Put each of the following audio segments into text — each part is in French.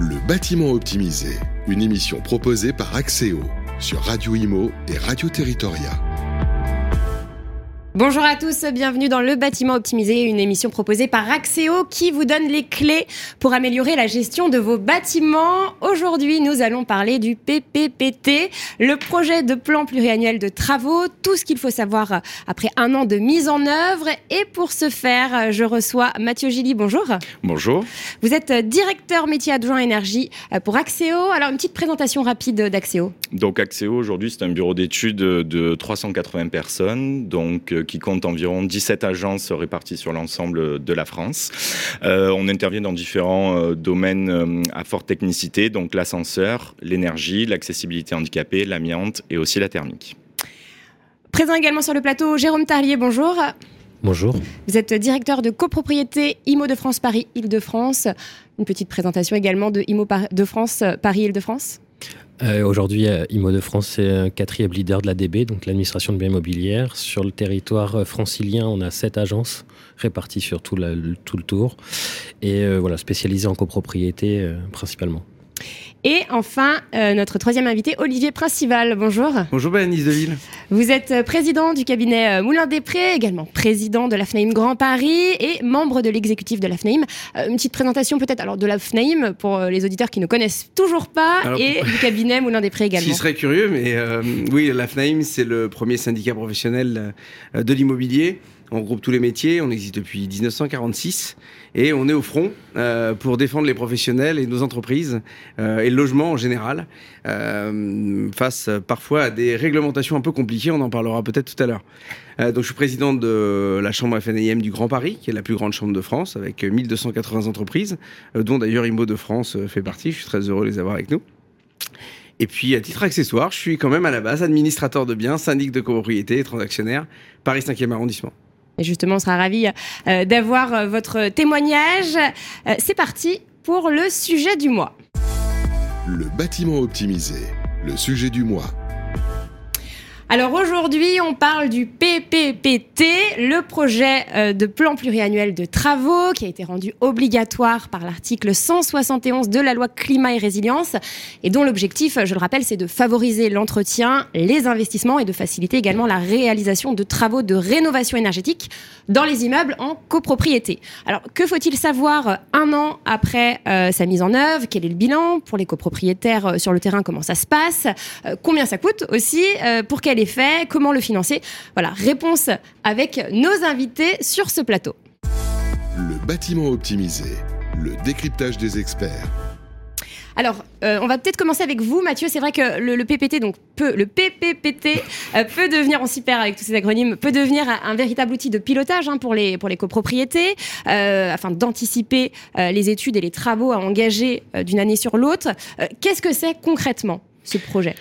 Le bâtiment optimisé, une émission proposée par Axéo sur Radio Imo et Radio Territoria. Bonjour à tous, bienvenue dans Le Bâtiment Optimisé, une émission proposée par Axéo qui vous donne les clés pour améliorer la gestion de vos bâtiments. Aujourd'hui, nous allons parler du PPPT, le projet de plan pluriannuel de travaux, tout ce qu'il faut savoir après un an de mise en œuvre. Et pour ce faire, je reçois Mathieu Gilly, bonjour. Bonjour. Vous êtes directeur métier adjoint énergie pour Axéo. Alors, une petite présentation rapide d'Axéo. Donc, Axéo, aujourd'hui, c'est un bureau d'études de 380 personnes, donc qui compte environ 17 agences réparties sur l'ensemble de la France. Euh, on intervient dans différents euh, domaines euh, à forte technicité, donc l'ascenseur, l'énergie, l'accessibilité handicapée, l'amiante et aussi la thermique. Présent également sur le plateau, Jérôme Tarlier, bonjour. Bonjour. Vous êtes directeur de copropriété IMO de France Paris Île-de-France. Une petite présentation également de IMO de France Paris Île-de-France. Euh, aujourd'hui, euh, IMO de France c'est un quatrième leader de l'ADB, donc l'administration de biens immobilières. Sur le territoire euh, francilien, on a sept agences réparties sur tout, tout le tour et voilà, spécialisées en copropriété principalement. Et enfin, euh, notre troisième invité, Olivier Principal. Bonjour. Bonjour, Béanice Deville. Vous êtes euh, président du cabinet euh, Moulin-des-Prés, également président de la FNAIM Grand Paris et membre de l'exécutif de la FNAIM. une petite présentation peut-être alors de la FNAIM pour les auditeurs qui ne connaissent toujours pas et du cabinet Moulin-des-Prés également. Qui serait curieux, mais oui, la FNAIM, c'est le premier syndicat professionnel de l'immobilier. On regroupe tous les métiers, on existe depuis 1946 et on est au front euh, pour défendre les professionnels et nos entreprises euh, et le logement en général euh, face parfois à des réglementations un peu compliquées, on en parlera peut-être tout à l'heure. donc je suis président de la chambre FNIM du Grand Paris, qui est la plus grande chambre de France avec 1280 entreprises, dont d'ailleurs IMO de France fait partie, je suis très heureux de les avoir avec nous. Et puis, à titre accessoire, je suis quand même à la base administrateur de biens, syndic de copropriété et transactionnaire, Paris 5e arrondissement. Et justement, on sera ravis euh, d'avoir euh, votre témoignage. Euh, c'est parti pour le sujet du mois. Le bâtiment optimisé, le sujet du mois. Alors aujourd'hui, on parle du PPPT, le projet euh, de plan pluriannuel de travaux qui a été rendu obligatoire par l'article 171 de la loi climat et résilience et dont l'objectif, je le rappelle, c'est de favoriser l'entretien, les investissements et de faciliter également la réalisation de travaux de rénovation énergétique dans les immeubles en copropriété. Alors que faut-il savoir un an après euh, sa mise en œuvre? Quel est le bilan? Pour les copropriétaires euh, sur le terrain Comment ça se passe? Combien ça coûte aussi Pour quelle comment le financer Voilà, réponse avec nos invités sur ce plateau. Le bâtiment optimisé, le décryptage des experts. Alors, euh, on va peut-être commencer avec vous, Mathieu. C'est vrai que le, PPT, donc peut, le PPPT euh, peut devenir, en super avec tous ces acronymes, peut devenir un, véritable outil de pilotage hein, pour, les, pour les copropriétés, euh, afin d'anticiper les études et les travaux à engager d'une année sur l'autre. Qu'est-ce que c'est concrètement ce projet?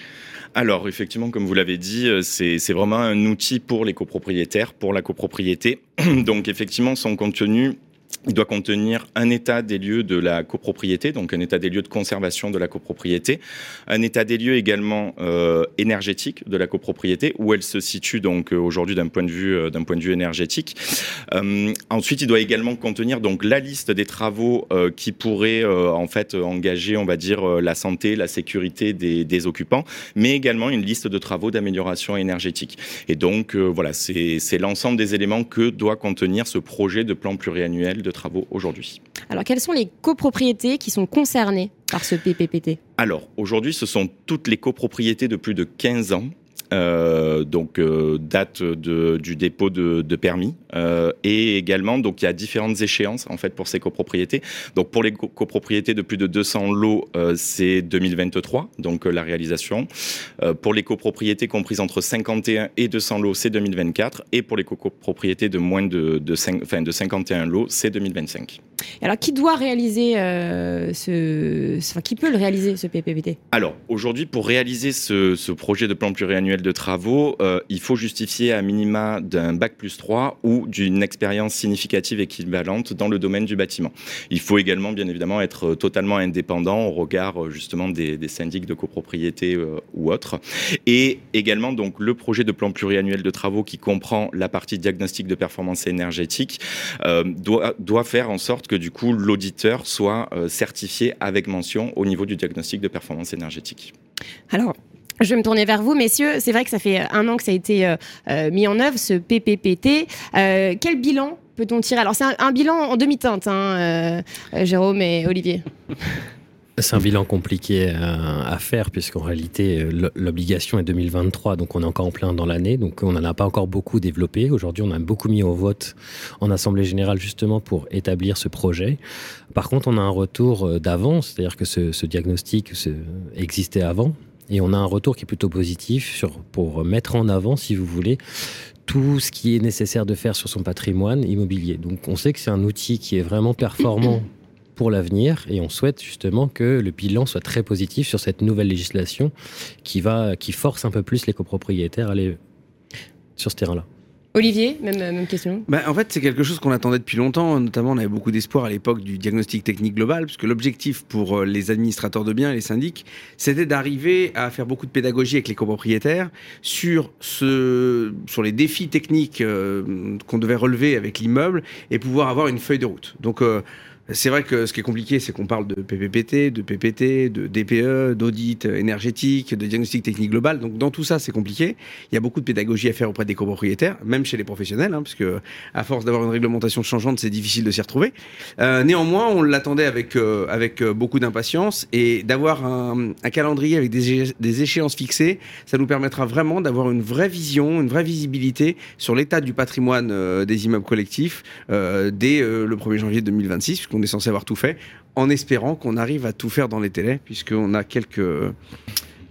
Alors effectivement, comme vous l'avez dit, euh, c'est vraiment un outil pour les copropriétaires, pour la copropriété. Donc effectivement, son contenu il doit contenir un état des lieux de la copropriété, donc un état des lieux de conservation de la copropriété, un état des lieux également euh, énergétique de la copropriété, où elle se situe donc euh, aujourd'hui d'un point de vue euh, point de vue énergétique. ensuite, il doit également contenir donc la liste des travaux qui pourraient en fait engager, on va dire, la santé, la sécurité des, des, occupants, mais également une liste de travaux d'amélioration énergétique. Et donc voilà, c'est l'ensemble des éléments que doit contenir ce projet de plan pluriannuel de travaux aujourd'hui. Alors, quelles sont les copropriétés qui sont concernées par ce PPPT Alors, aujourd'hui, ce sont toutes les copropriétés de plus de 15 ans euh, donc euh, date de, du dépôt de, de permis. Euh, et également donc il y a différentes échéances en fait pour ces copropriétés. Donc pour les copropriétés de plus de 200 lots c'est 2023 donc la réalisation. Pour les copropriétés comprises entre 51 et 200 lots c'est 2024 et pour les copropriétés de moins de, de, 5, enfin, de 51 lots c'est 2025 alors qui doit réaliser ce enfin, qui peut le réaliser ce PPPT alors aujourd'hui pour réaliser ce, ce projet de plan pluriannuel de travaux, euh, il faut justifier à minima d'un bac plus 3 ou d'une expérience significative équivalente dans le domaine du bâtiment. Il faut également, bien évidemment, être totalement indépendant au regard justement des, des syndics de copropriété ou autres. Et également, donc, le projet de plan pluriannuel de travaux qui comprend la partie diagnostic de performance énergétique doit, doit faire en sorte que du coup l'auditeur soit certifié avec mention au niveau du diagnostic de performance énergétique. Alors, je vais me tourner vers vous, messieurs. C'est vrai que ça fait un an que ça a été euh, euh, mis en œuvre, ce PPPT. Euh, quel bilan peut-on tirer? Alors, c'est un, bilan en demi-teinte, hein, Jérôme et Olivier. C'est un bilan compliqué à, faire puisqu'en réalité l'obligation est 2023, donc on est encore en plein dans l'année, donc on n'en a pas encore beaucoup développé. Aujourd'hui, on a beaucoup mis au vote en assemblée générale justement pour établir ce projet. Par contre, on a un retour d'avant, c'est-à-dire que ce, diagnostic existait avant, et on a un retour qui est plutôt positif sur, pour mettre en avant, si vous voulez, tout ce qui est nécessaire de faire sur son patrimoine immobilier. Donc on sait que c'est un outil qui est vraiment performant pour l'avenir et on souhaite justement que le bilan soit très positif sur cette nouvelle législation qui va qui force un peu plus les copropriétaires à aller sur ce terrain-là. Olivier, même, même question. Bah, en fait, c'est quelque chose qu'on attendait depuis longtemps. Notamment, on avait beaucoup d'espoir à l'époque du diagnostic technique global, puisque l'objectif pour euh, les administrateurs de biens et les syndics, c'était d'arriver à faire beaucoup de pédagogie avec les copropriétaires sur, sur les défis techniques euh, qu'on devait relever avec l'immeuble et pouvoir avoir une feuille de route. Donc, euh, c'est vrai que ce qui est compliqué, c'est qu'on parle de PPPT, de PPT, de DPE, d'audit énergétique, de diagnostic technique global. Donc dans tout ça, c'est compliqué. Il y a beaucoup de pédagogie à faire auprès des copropriétaires, même chez les professionnels, hein, parce que à force d'avoir une réglementation changeante, c'est difficile de s'y retrouver. Euh, néanmoins, on l'attendait avec euh, avec euh, beaucoup d'impatience et d'avoir un, calendrier avec des, des échéances fixées, ça nous permettra vraiment d'avoir une vraie vision, une vraie visibilité sur l'état du patrimoine euh, des immeubles collectifs euh, dès le 1er janvier 2026 on est censé avoir tout fait, en espérant qu'on arrive à tout faire dans les télés, puisqu'on a quelques,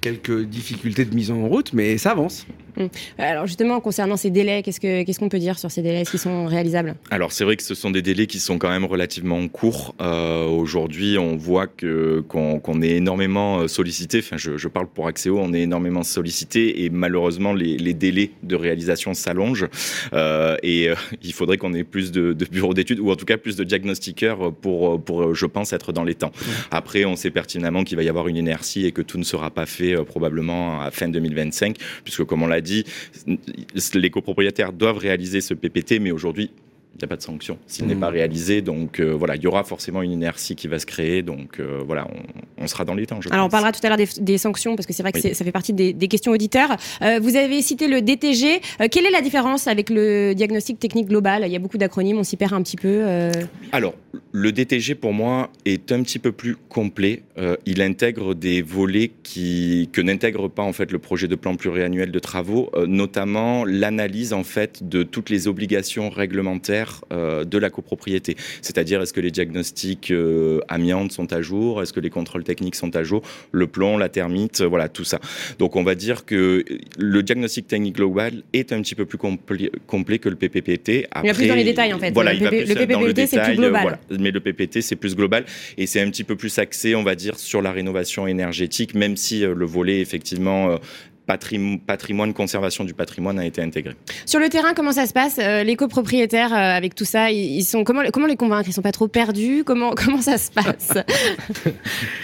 quelques difficultés de mise en route, mais ça avance. Hum. Alors justement, concernant ces délais, qu'est-ce qu'on peut dire sur ces délais? Est-ce qu'ils sont réalisables? Alors c'est vrai que ce sont des délais qui sont quand même relativement courts. Euh, aujourd'hui, on voit que qu'on est énormément euh, sollicité. Enfin, je, parle pour Axéo, on est énormément sollicité et malheureusement les, délais de réalisation s'allongent. Euh, et il faudrait qu'on ait plus de, bureaux d'études ou en tout cas plus de diagnostiqueurs pour pour, je pense, être dans les temps. Après, on sait pertinemment qu'il va y avoir une inertie et que tout ne sera pas fait probablement à fin 2025, puisque comme on l'a dit, les copropriétaires doivent réaliser ce PPT, mais aujourd'hui, il n'y a pas de sanction s'il n'est pas mmh. réalisé. Donc euh, voilà, il y aura forcément une inertie qui va se créer. Donc euh, voilà, on, sera dans les temps. Alors on parlera tout à l'heure des, sanctions parce que c'est vrai que ça fait partie des, questions auditeurs. Euh, vous avez cité le DTG. quelle est la différence avec le diagnostic technique global? Il y a beaucoup d'acronymes, on s'y perd un petit peu. Alors le DTG pour moi est un petit peu plus complet. il intègre des volets qui que n'intègre pas en fait le projet de plan pluriannuel de travaux, notamment l'analyse en fait de toutes les obligations réglementaires euh, de la copropriété. C'est-à-dire, est-ce que les diagnostics euh, amiantes sont à jour? Est-ce que les contrôles techniques sont à jour? Le plomb, la thermite, euh, voilà, tout ça. Donc, on va dire que le diagnostic technique global est un petit peu plus complet que le PPPT. il va plus dans les détails, en fait. Voilà, le, PPPT, c'est plus global. Mais le PPT, c'est plus global et c'est un petit peu plus axé, on va dire, sur la rénovation énergétique, même si le volet, effectivement, patrimoine, conservation du patrimoine a été intégré. Sur le terrain, comment ça se passe euh, Les copropriétaires, euh, avec tout ça, ils sont comment, comment les convaincre? Ils sont pas trop perdus? Comment, comment ça se passe?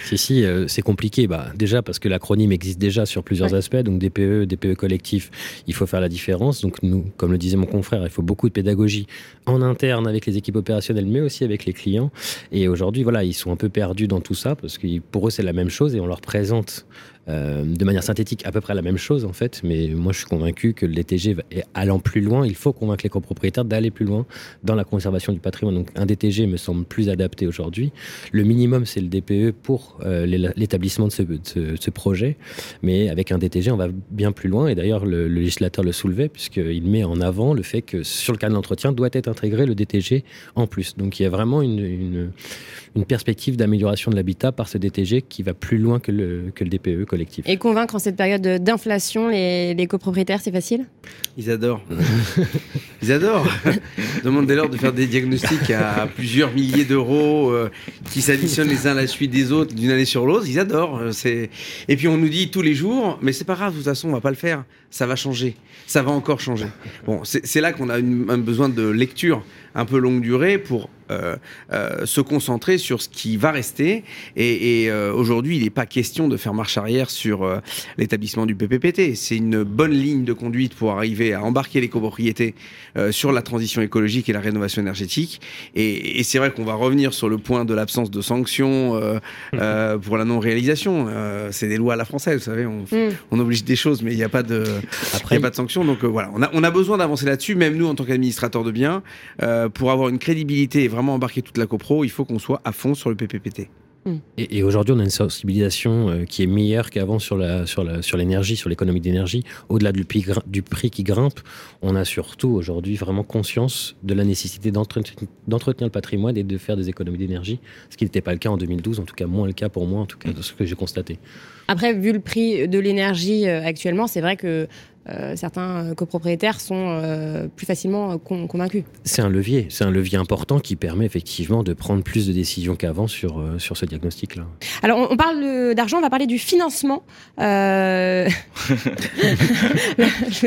Si, si, euh, c'est compliqué. Bah, déjà parce que l'acronyme existe déjà sur plusieurs aspects, donc DPE, DPE collectif, il faut faire la différence. Donc nous, comme le disait mon confrère, il faut beaucoup de pédagogie en interne avec les équipes opérationnelles, mais aussi avec les clients. Et aujourd'hui, voilà, ils sont un peu perdus dans tout ça parce que pour eux, c'est la même chose et on leur présente euh, de manière synthétique à peu près la même chose en fait, mais moi je suis convaincu que le DTG allant plus loin, il faut convaincre les copropriétaires d'aller plus loin dans la conservation du patrimoine. Donc un DTG me semble plus adapté aujourd'hui. Le minimum c'est le DPE pour euh, l'établissement de, ce, projet, mais avec un DTG on va bien plus loin et d'ailleurs le, législateur le soulevait puisqu'il met en avant le fait que sur le cas de l'entretien doit être intégré le DTG en plus. Donc il y a vraiment une, perspective d'amélioration de l'habitat par ce DTG qui va plus loin le, que le DPE collectif. Et convaincre en cette période d'inflation les, les copropriétaires, c'est facile? Ils adorent. Ils adorent. Demandez-leur de faire des diagnostics à plusieurs milliers d'euros euh, qui s'additionnent les uns à la suite des autres d'une année sur l'autre. Ils adorent. Euh, c'est... Et puis on nous dit tous les jours, mais c'est pas grave, de toute façon, on va pas le faire. Ça va changer. Ça va encore changer. Bon, c'est, c'est là qu'on a une- un besoin de lecture un peu longue durée pour se concentrer sur ce qui va rester. Et, et, euh, aujourd'hui, il n'est pas question de faire marche arrière sur euh, l'établissement du PPPT. C'est une bonne ligne de conduite pour arriver à embarquer les copropriétés euh, sur la transition écologique et la rénovation énergétique. Et, et c'est vrai qu'on va revenir sur le point de l'absence de sanctions euh, euh, pour la non-réalisation. Euh, c'est des lois à la française, vous savez. On, Mm. on oblige des choses, mais il n'y a pas de, y Après, a pas de sanctions. Donc euh, voilà, on a, on a besoin d'avancer là-dessus, même nous en tant qu'administrateurs de biens, euh, pour avoir une crédibilité et vraiment embarquer toute la copro, il faut qu'on soit à fond sur le PPPT. Et, et aujourd'hui, on a une sensibilisation euh, qui est meilleure qu'avant sur la sur la sur l'énergie, sur l'économie d'énergie. Au-delà du, du prix qui grimpe, on a surtout aujourd'hui vraiment conscience de la nécessité d'entretenir d'entretenir le patrimoine et de faire des économies d'énergie, ce qui n'était pas le cas en 2012, en tout cas moins le cas pour moi, en tout cas de ce que j'ai constaté. Après, vu le prix de l'énergie euh, actuellement, c'est vrai que euh, certains euh, copropriétaires sont euh, plus facilement con- convaincus. C'est un levier, c'est un levier important qui permet effectivement de prendre plus de décisions qu'avant sur euh, sur ce diagnostic-là. Alors, on, on parle d'argent, on va parler du financement. Je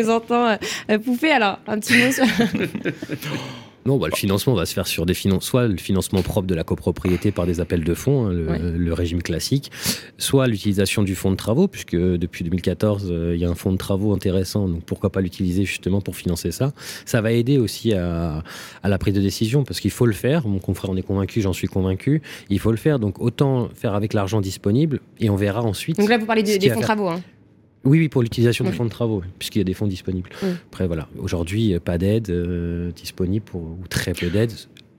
vous entends pouffer. Alors, un petit mot sur... Non, bah, le financement va se faire sur des finances, soit le financement propre de la copropriété par des appels de fonds, hein, le, Ouais. le régime classique, soit l'utilisation du fonds de travaux, puisque depuis 2014, euh, il y a un fonds de travaux intéressant, donc pourquoi pas l'utiliser justement pour financer ça. Ça va aider aussi à, à la prise de décision, parce qu'il faut le faire. Mon confrère en est convaincu, j'en suis convaincu. Il faut le faire, donc autant faire avec l'argent disponible, et on verra ensuite. Donc là, vous parlez des, fonds de travaux. Hein. Oui, oui, pour l'utilisation des fonds de travaux, puisqu'il y a des fonds disponibles. Après, voilà, aujourd'hui, euh, pas d'aide euh, disponible, pour, ou très peu d'aide.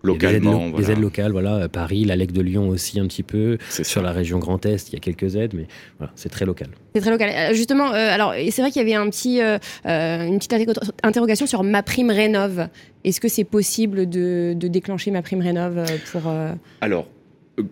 A des aides, Localement, lo- voilà. des aides locales, voilà, Paris, la LEC de Lyon aussi un petit peu. C'est Sur ça. la région Grand Est, il y a quelques aides, mais voilà, c'est très local. C'est très local. Euh, justement, euh, alors c'est vrai qu'il y avait un petit, euh, une petite interro- interrogation sur ma prime rénov. Est-ce que c'est possible de, de déclencher ma prime rénov pour euh, Alors,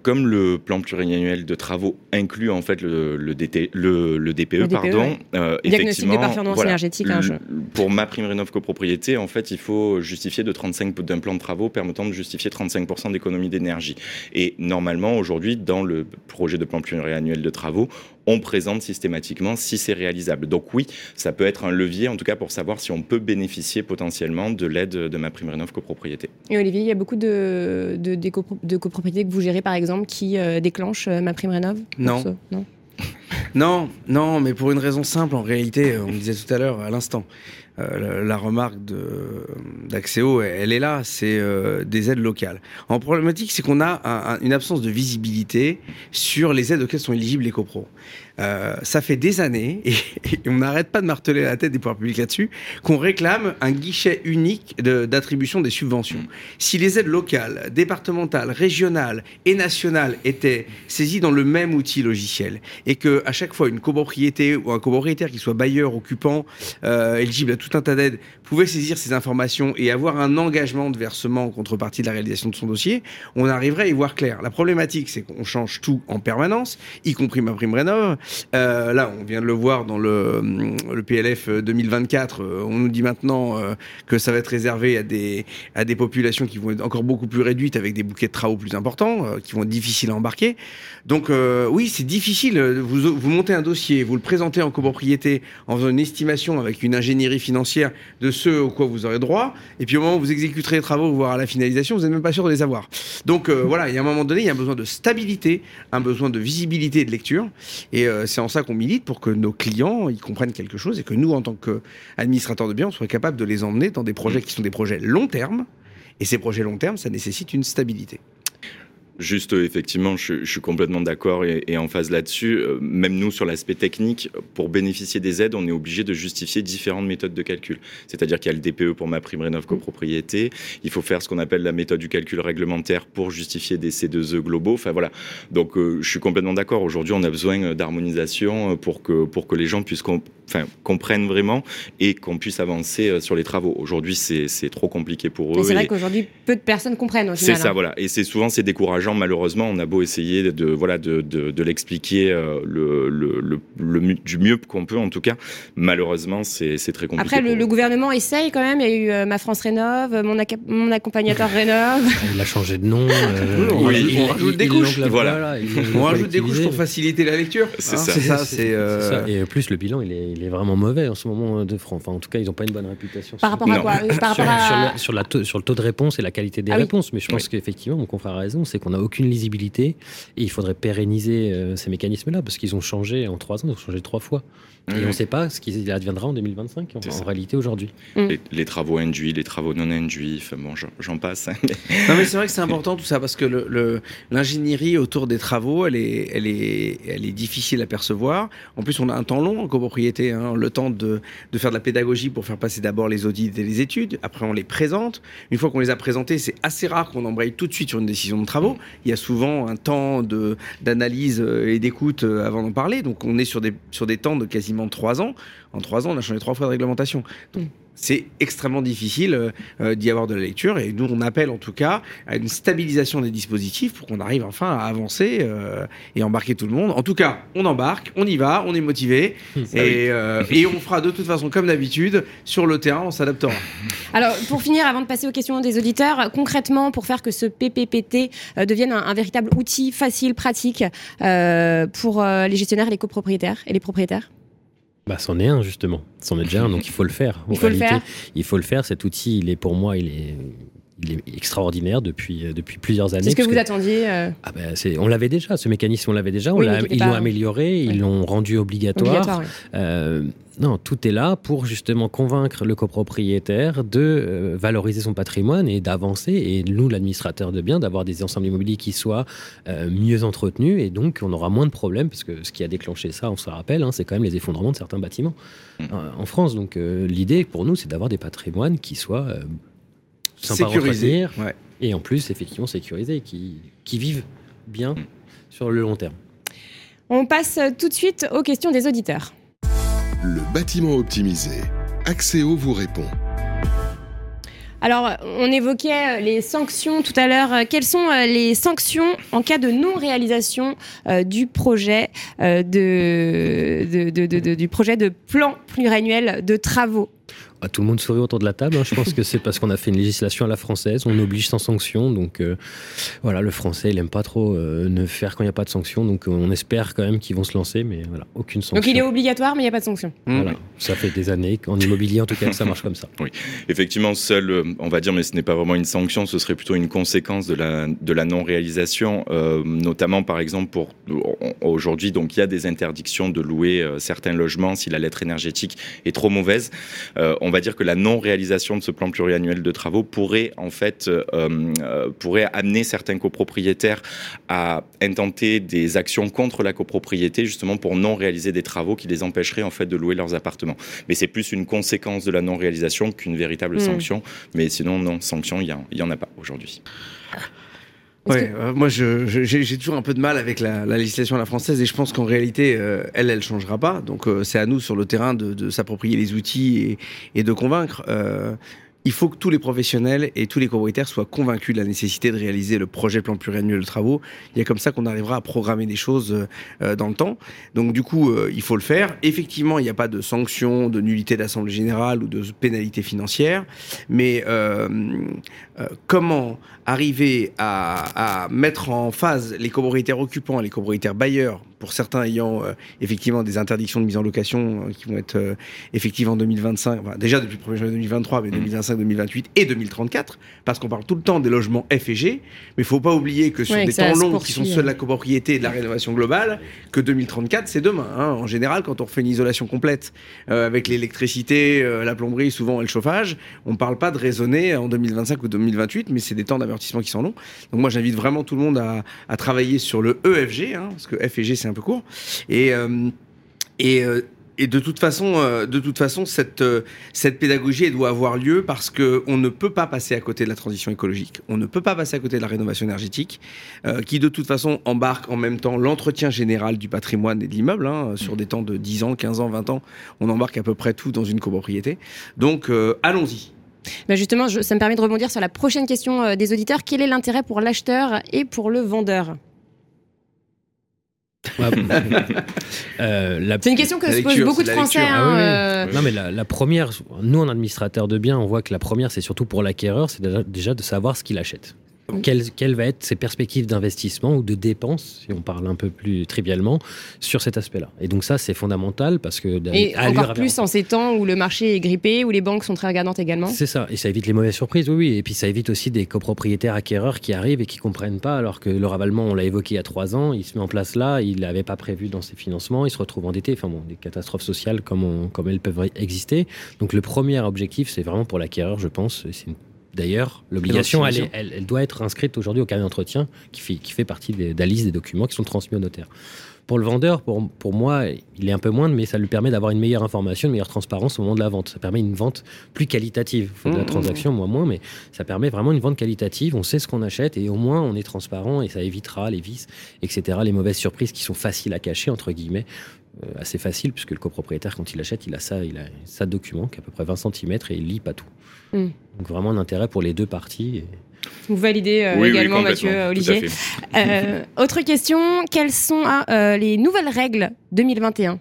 comme le plan pluriannuel de travaux inclut en fait le, le, DT le, le DPE, Le DPE, pardon, ouais. euh, Diagnostic de performance voilà, énergétique, hein, je- Pour ma prime rénov copropriété, en fait, il faut justifier de 35 d'un plan de travaux permettant de justifier 35% d'économie d'énergie. Et normalement, aujourd'hui, dans le projet de plan pluriannuel de travaux, on présente systématiquement si c'est réalisable. Donc oui, ça peut être un levier, en tout cas, pour savoir si on peut bénéficier potentiellement de l'aide de ma prime rénov copropriété. Et Olivier, il y a beaucoup de, de, des copro- de copropriétés que vous gérez, par exemple, qui euh, déclenchent euh, ma prime rénov? Non. ce- non? Non, non, mais pour une raison simple, en réalité, on le disait tout à l'heure, à l'instant. Euh, la, la remarque d'Axéo, elle est là, c'est euh, des aides locales. En problématique, c'est qu'on a un- une absence de visibilité sur les aides auxquelles sont éligibles les copros. Euh, ça fait des années, et, on n'arrête pas de marteler la tête des pouvoirs publics là-dessus, qu'on réclame un guichet unique d'attribution des subventions. Si les aides locales, départementales, régionales et nationales étaient saisies dans le même outil logiciel, et que à chaque fois une copropriété ou un copropriétaire qui soit bailleur, occupant, euh, éligible à tout un tas d'aides, pouvait saisir ces informations et avoir un engagement de versement en contrepartie de la réalisation de son dossier, on arriverait à y voir clair. La problématique, c'est qu'on change tout en permanence, y compris ma prime rénov. Euh, là, on vient de le voir dans le, PLF 2024. euh, On nous dit maintenant euh, que ça va être réservé à des, à des populations qui vont être encore beaucoup plus réduites avec des bouquets de travaux plus importants, euh, qui vont être difficiles à embarquer. Donc euh, oui, c'est difficile. Vous, vous montez un dossier, vous le présentez en copropriété en faisant une estimation avec une ingénierie financière de ce au quoi vous aurez droit. Et puis au moment où vous exécuterez les travaux, voire à la finalisation, vous n'êtes même pas sûr de les avoir. Donc euh, voilà, il y a un moment donné, il y a un besoin de stabilité, un besoin de visibilité et de lecture. Et euh, c'est en ça qu'on milite pour que nos clients ils comprennent quelque chose et que nous, en tant qu'administrateurs de biens, on soit capable de les emmener dans des projets qui sont des projets long terme. Et ces projets long terme, ça nécessite une stabilité. Juste, euh, effectivement, je, je suis complètement d'accord et, et en phase là-dessus. Euh, Même nous, sur l'aspect technique, pour bénéficier des aides, on est obligé de justifier différentes méthodes de calcul. C'est-à-dire qu'il y a le DPE pour ma prime rénov copropriété. Il faut faire ce qu'on appelle la méthode du calcul réglementaire pour justifier des C2E globaux. Enfin voilà. Donc, euh, je suis complètement d'accord. Aujourd'hui, on a besoin d'harmonisation pour que pour que les gens puissent com- enfin, comprennent vraiment et qu'on puisse avancer sur les travaux. Aujourd'hui, c'est trop compliqué pour eux. C'est vrai qu'aujourd'hui, peu de personnes comprennent c'est ça, hein. voilà. Et c'est souvent c'est décourageant malheureusement, on a beau essayer de, voilà, de, de, de l'expliquer euh, le, le, le, du mieux qu'on peut, en tout cas, malheureusement, c'est très compliqué. Après, le, gouvernement essaye quand même. Il y a eu euh, Ma France Rénove, mon, mon accompagnateur Rénove. Il a changé de nom. Euh, oui, on rajoute des couches. Voilà. on rajoute des couches pour faciliter la lecture. C'est ça. ça, Et en plus, le bilan, il est, il est, vraiment mauvais en ce moment de France. Enfin, en tout cas, ils n'ont pas une bonne réputation. Par rapport à quoi Par sur, à... sur, la sur, le taux de réponse et la qualité des ah réponses. Mais je pense qu'effectivement, mon confrère a raison, c'est qu'on aucune lisibilité et il faudrait pérenniser euh, ces mécanismes-là parce qu'ils ont changé en trois ans, ils ont changé trois fois. Et on ne sait pas ce qui adviendra en 2025 en, réalité aujourd'hui. Mm. Les, travaux induits, les travaux non induits, enfin bon, j'en passe. Hein, non mais c'est vrai que c'est important tout ça parce que l'ingénierie le, autour des travaux, elle est, elle, est, elle est difficile à percevoir. En plus, on a un temps long en copropriété, hein, le temps de, de, faire de la pédagogie pour faire passer d'abord les audits et les études. Après, on les présente. Une fois qu'on les a présentés, c'est assez rare qu'on embraye tout de suite sur une décision de travaux. Il y a souvent un temps d'analyse et d'écoute euh, avant d'en parler. Donc on est sur des, sur des temps de quasiment en trois ans. En trois ans, on a changé trois fois de réglementation. Donc, c'est extrêmement difficile euh, euh, d'y avoir de la lecture et nous on appelle en tout cas à une stabilisation des dispositifs pour qu'on arrive enfin à avancer euh, et embarquer tout le monde. En tout cas, on embarque, on y va, on est motivé et, et, on fera de toute façon comme d'habitude sur le terrain, on s'adaptera. Alors pour finir, avant de passer aux questions des auditeurs, concrètement pour faire que ce PPPT devienne un, un, véritable outil facile, pratique pour les gestionnaires, les copropriétaires et les propriétaires? Bah, c'en est un justement, c'en est déjà un, donc il faut le faire. Il faut le faire. Il faut le faire. Cet outil, il est pour moi, il est, il est extraordinaire depuis, euh, depuis plusieurs années. C'est ce que vous attendiez euh ah ben, On l'avait déjà, ce mécanisme, on l'avait déjà. On ils l'ont amélioré, ils l'ont rendu obligatoire. Euh, non, tout est là pour justement convaincre le copropriétaire de valoriser son patrimoine et d'avancer. Et nous, l'administrateur de biens, d'avoir des ensembles immobiliers qui soient mieux entretenus. Et donc, on aura moins de problèmes, parce que ce qui a déclenché ça, on se rappelle, hein, c'est quand même les effondrements de certains bâtiments mmh. en France. Donc, l'idée pour nous, c'est d'avoir des patrimoines qui soient sécurisé. Et en plus, effectivement, sécurisé, qui, qui vivent bien mm. sur le long terme. On passe tout de suite aux questions des auditeurs. Le bâtiment optimisé. Axéo vous répond. Alors, on évoquait les sanctions tout à l'heure. Quelles sont euh, les sanctions en cas de non-réalisation euh, euh, du projet de plan pluriannuel de travaux? Ah, tout le monde sourit autour de la table. Hein. Je pense que c'est parce qu'on a fait une législation à la française. On oblige sans sanction. Donc euh, voilà, le français, il aime pas trop euh, ne faire quand il n'y a pas de sanction. Donc on espère quand même qu'ils vont se lancer, mais voilà, aucune sanction. Donc il est obligatoire, mais il n'y a pas de sanction. Voilà, mmh. ça fait des années qu'en immobilier, en tout cas, ça marche comme ça. Oui, effectivement, seul, euh, on va dire, mais ce n'est pas vraiment une sanction, ce serait plutôt une conséquence de la, de la non-réalisation, notamment par exemple pour aujourd'hui, donc il y a des interdictions de louer certains logements si la lettre énergétique est trop mauvaise on va dire que la non-réalisation de ce plan pluriannuel de travaux pourrait en fait euh, euh, pourrait amener certains copropriétaires à intenter des actions contre la copropriété justement pour non réaliser des travaux qui les empêcheraient en fait de louer leurs appartements. Mais c'est plus une conséquence de la non-réalisation qu'une véritable hmm. sanction. Mais sinon, non, sanction, il n'y en a pas aujourd'hui. Ouais, euh, moi j'ai toujours un peu de mal avec la, la, législation à la française et je pense qu'en réalité euh, elle elle changera pas. Donc euh, c'est à nous sur le terrain de, de s'approprier les outils et, et de convaincre il faut que tous les professionnels et tous les copropriétaires soient convaincus de la nécessité de réaliser le projet plan pluriannuel de travaux. Il y a comme ça qu'on arrivera à programmer des choses euh, dans le temps. Donc du coup, euh, il faut le faire. Effectivement, il n'y a pas de sanction, de nullité d'assemblée générale ou de pénalité financière, mais euh, comment arriver à, à, mettre en phase les copropriétaires occupants et les copropriétaires bailleurs pour certains ayant euh, effectivement des interdictions de mise en location euh, qui vont être euh, effectives en 2025, déjà depuis le 1er janvier 2023, mais 2025, 2028 et 2034, parce qu'on parle tout le temps des logements F et G, mais il faut pas oublier que sur des temps longs qui sont ceux de la copropriété et de la rénovation globale, que 2034 c'est demain. Hein. En général, quand on fait une isolation complète avec l'électricité, la plomberie, souvent et le chauffage, on ne parle pas de raisonner en 2025 ou 2028, mais c'est des temps d'avertissement qui sont longs. Donc moi j'invite vraiment tout le monde à, à travailler sur le EFG, hein, parce que F et G c'est un peu court. Et, euh, et, euh, et de toute façon, euh, de toute façon, cette cette pédagogie elle doit avoir lieu parce que on ne peut pas passer à côté de la transition écologique. On ne peut pas passer à côté de la rénovation énergétique, qui de toute façon embarque en même temps l'entretien général du patrimoine et de l'immeuble hein, sur des temps de 10 ans, 15 ans, 20 ans. On embarque à peu près tout dans une copropriété. Donc allons-y. Bah justement, je, ça me permet de rebondir sur la prochaine question des auditeurs. Quel est l'intérêt pour l'acheteur et pour le vendeur? Euh, la- C'est une question que La se posent beaucoup de Français. hein, Ah oui, oui. euh, Non, mais la, la première, nous en administrateur de biens, on voit que la première, c'est surtout pour l'acquéreur, c'est déjà, déjà de savoir ce qu'il achète. Quelles, quelles va être ses perspectives d'investissement ou de dépenses, si on parle un peu plus trivialement, sur cet aspect-là? Et donc ça, c'est fondamental parce que... Et à encore plus en ces temps où le marché est grippé, où les banques sont très regardantes également. C'est ça, et ça évite les mauvaises surprises, oui, oui. Et puis ça évite aussi des copropriétaires acquéreurs qui arrivent et qui comprennent pas, alors que le ravalement, on l'a évoqué il y a trois ans, il se met en place là, il l'avait pas prévu dans ses financements, il se retrouve endetté, enfin bon, des catastrophes sociales comme, on- comme elles peuvent exister. Donc le premier objectif, c'est vraiment pour l'acquéreur, je pense. c'est une- D'ailleurs, l'obligation, elle, est- elle, elle doit être inscrite aujourd'hui au carnet d'entretien qui fait, qui fait partie des- de la liste des documents qui sont transmis au notaire. Pour le vendeur, pour, pour moi, il est un peu moindre, mais ça lui permet d'avoir une meilleure information, une meilleure transparence au moment de la vente. Ça permet une vente plus qualitative. Il faut de la Mmh, transaction, moi moins, mais ça permet vraiment une vente qualitative. On sait ce qu'on achète et au moins on est transparent et ça évitera les vices, etc., les mauvaises surprises qui sont faciles à cacher, entre guillemets. Euh, assez facile, puisque le copropriétaire, quand il achète, il a ça, il a ça document qui est à peu près 20 cm et il lit pas tout. Mm. Donc vraiment un intérêt pour les deux parties. et- Vous validez euh, Oui, également, Mathieu, tout Olivier. Euh, autre question, quelles sont ah, euh, les nouvelles règles 2021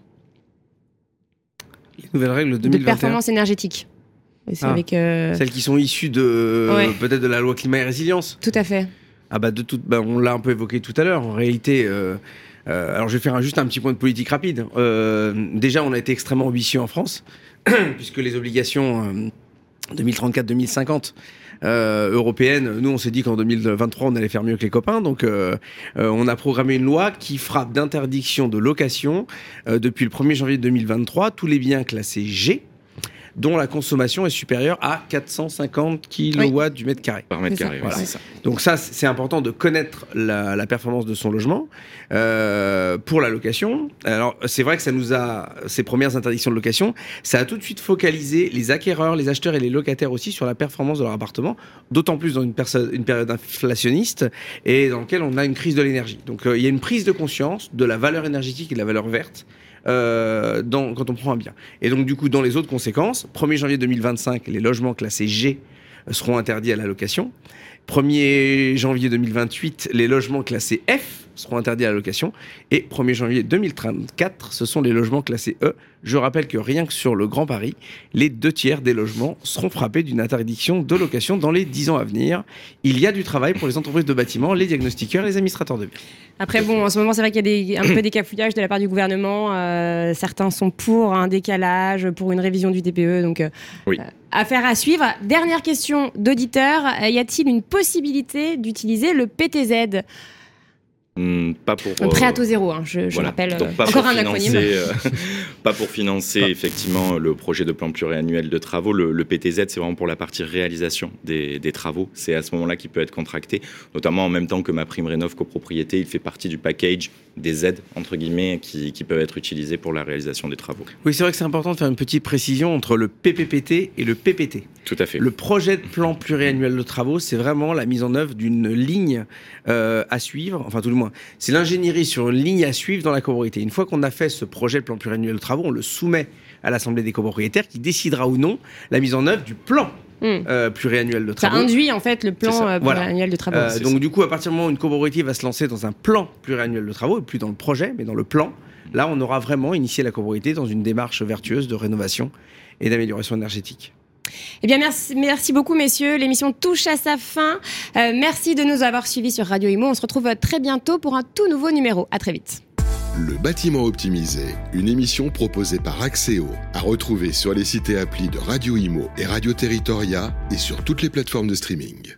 Les nouvelles règles de 2021. performance énergétique Ah. avec... euh, Celles qui sont issues de Ouais. peut-être de la loi climat et résilience. Tout à fait. Ah bah de toute, bah on l'a un peu évoqué tout à l'heure. En réalité, euh, euh, alors je vais faire juste un petit point de politique rapide. Euh, déjà, on a été extrêmement ambitieux en France, puisque les obligations euh, 2034-2050 euh, européennes, nous on s'est dit qu'en 2023 on allait faire mieux que les copains. Donc euh, euh, on a programmé une loi qui frappe d'interdiction de location euh, depuis le 1er janvier 2023 tous les biens classés G dont la consommation est supérieure à 450 kW du mètre carré. Par mètre ça. carré, Voilà. c'est ça. Donc ça, c'est important de connaître la, la performance de son logement euh, pour la location. Alors c'est vrai que ça nous a ces premières interdictions de location, ça a tout de suite focalisé les acquéreurs, les acheteurs et les locataires aussi sur la performance de leur appartement. D'autant plus dans une période inflationniste et dans laquelle on a une crise de l'énergie. Donc euh, il y a une prise de conscience de la valeur énergétique et de la valeur verte. Euh, dans, quand on prend un bien. Et donc, du coup, dans les autres conséquences, 1er janvier 2025, les logements classés G seront interdits à la location. 1er janvier 2028, les logements classés F seront interdits à la location. Et 1er janvier 2034, ce sont les logements classés E. Je rappelle que rien que sur le Grand Paris, les deux tiers des logements seront frappés d'une interdiction de location dans les 10 ans à venir. Il y a du travail pour les entreprises de bâtiment, les diagnostiqueurs, les administrateurs de biens. Après, bon, en ce moment, c'est vrai qu'il y a des, un peu des cafouillages de la part du gouvernement. Euh, certains sont pour un décalage, pour une révision du TPE. Donc, euh, Oui. euh, affaire à suivre. Dernière question d'auditeur. Y a-t-il une possibilité d'utiliser le PTZ Hum, pas pour. Un prêt euh, à taux zéro, hein, je, je Voilà. rappelle. Donc, euh, pas encore un financer, acronyme. euh, pas pour financer effectivement le projet de plan pluriannuel de travaux. Le, le PTZ, c'est vraiment pour la partie réalisation des, des travaux. C'est à ce moment-là qu'il peut être contracté, notamment en même temps que ma prime rénov copropriété. Il fait partie du package des aides entre guillemets qui, qui peuvent être utilisées pour la réalisation des travaux. Oui, c'est vrai que c'est important de faire une petite précision entre le PPPT et le PPT. Tout à fait. Le projet de plan pluriannuel de travaux, c'est vraiment la mise en œuvre d'une ligne euh, à suivre, enfin tout le c'est l'ingénierie sur une ligne à suivre dans la copropriété. Une fois qu'on a fait ce projet de plan pluriannuel de travaux, on le soumet à l'Assemblée des copropriétaires qui décidera ou non la mise en œuvre du plan Hmm. euh, pluriannuel de Ça travaux. induit en fait le plan ça. euh, Voilà. pluriannuel de travaux. Euh, donc ça. du coup, à partir du moment où une copropriété va se lancer dans un plan pluriannuel de travaux, et plus dans le projet, mais dans le plan, là, on aura vraiment initié la copropriété dans une démarche vertueuse de rénovation et d'amélioration énergétique. Eh bien, merci, beaucoup, messieurs. L'émission touche à sa fin. Euh, merci de nous avoir suivis sur Radio Imo. On se retrouve très bientôt pour un tout nouveau numéro. À très vite. Le bâtiment optimisé, une émission proposée par Axéo, à retrouver sur les sites et applis de Radio Imo et Radio Territoria et sur toutes les plateformes de streaming.